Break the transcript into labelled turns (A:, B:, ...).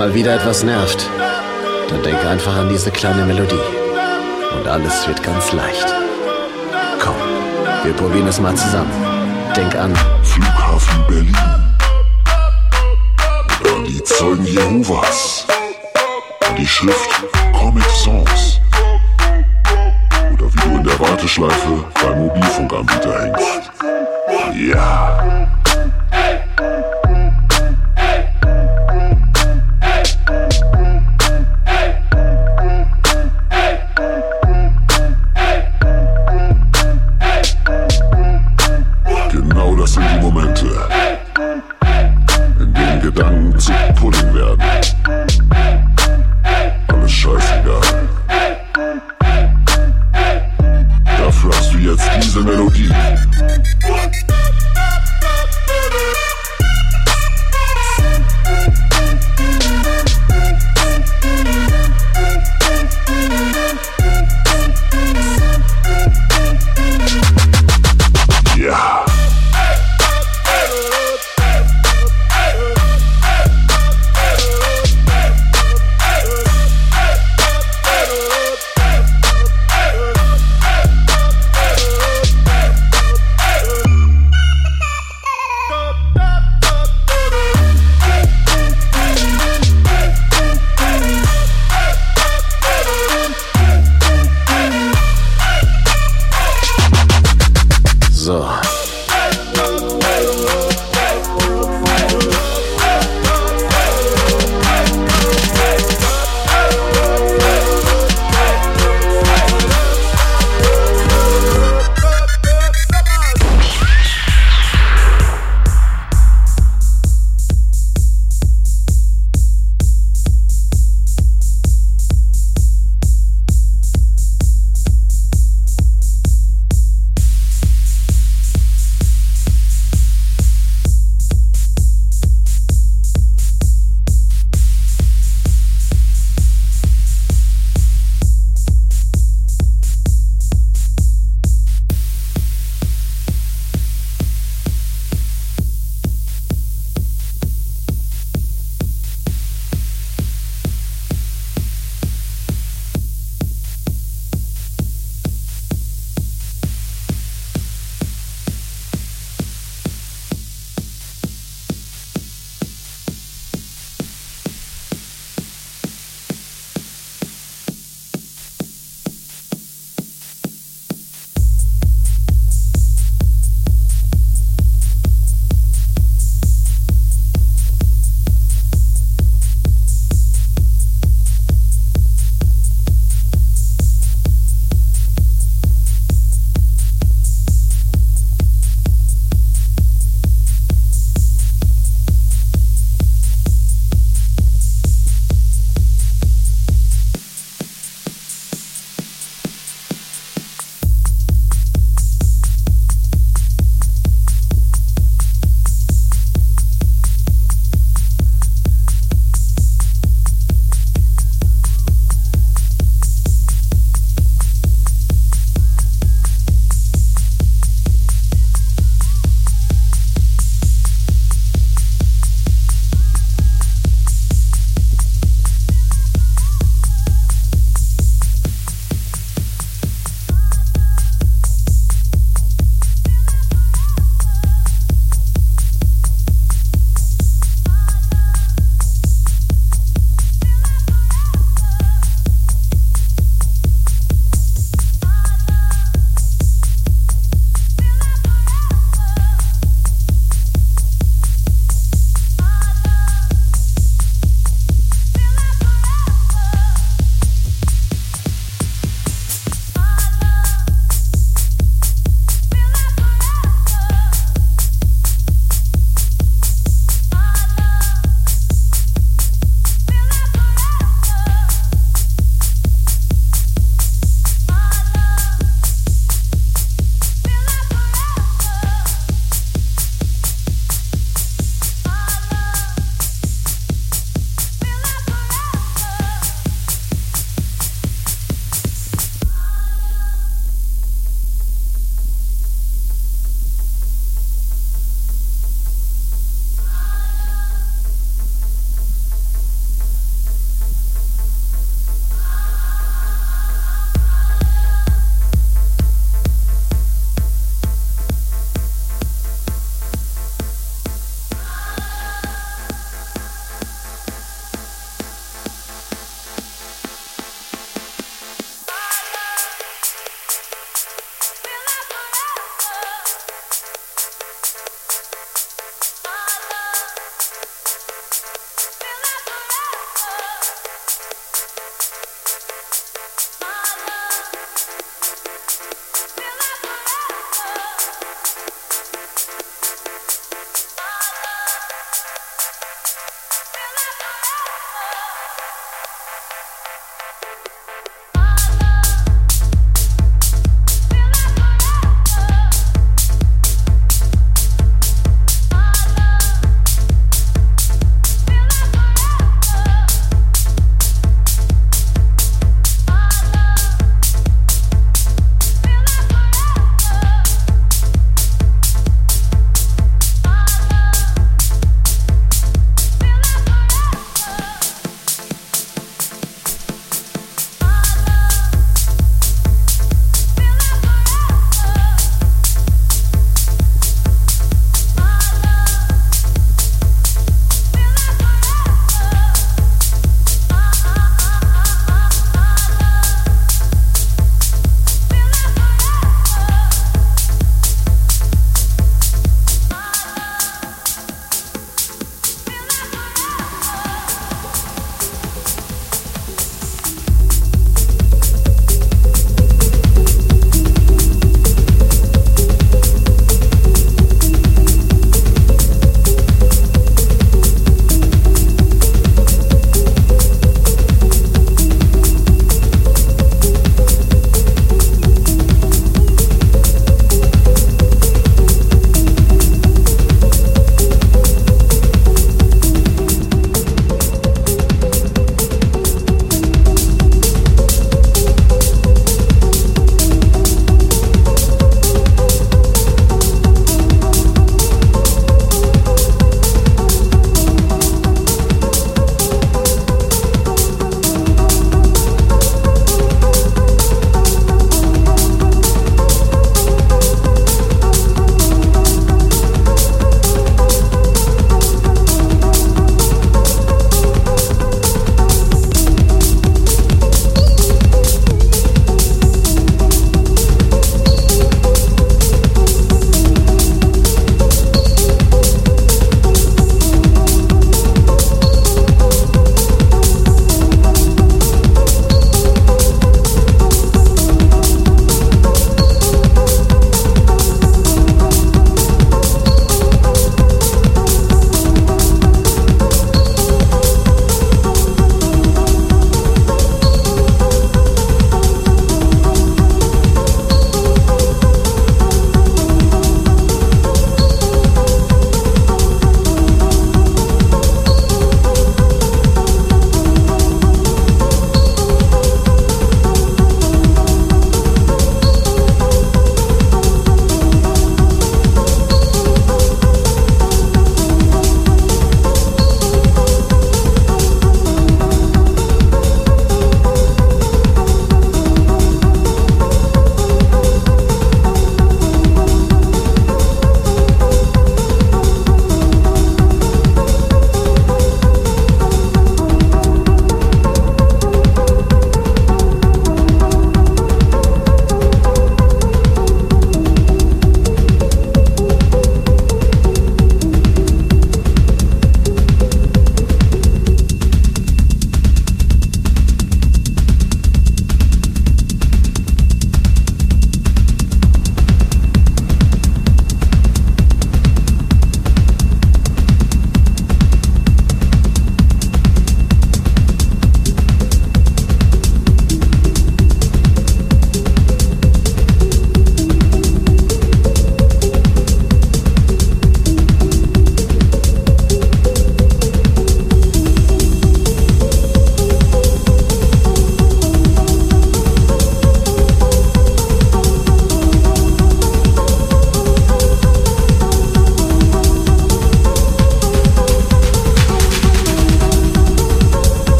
A: mal wieder etwas nervt, dann denk einfach an diese kleine Melodie. Und alles wird ganz leicht. Komm, wir probieren es mal zusammen. Denk an
B: Flughafen Berlin. Oder die Zeugen Jehovas. An Die Schrift Comic Songs. Oder wie du in der Warteschleife beim Mobilfunkanbieter hängst. Ja.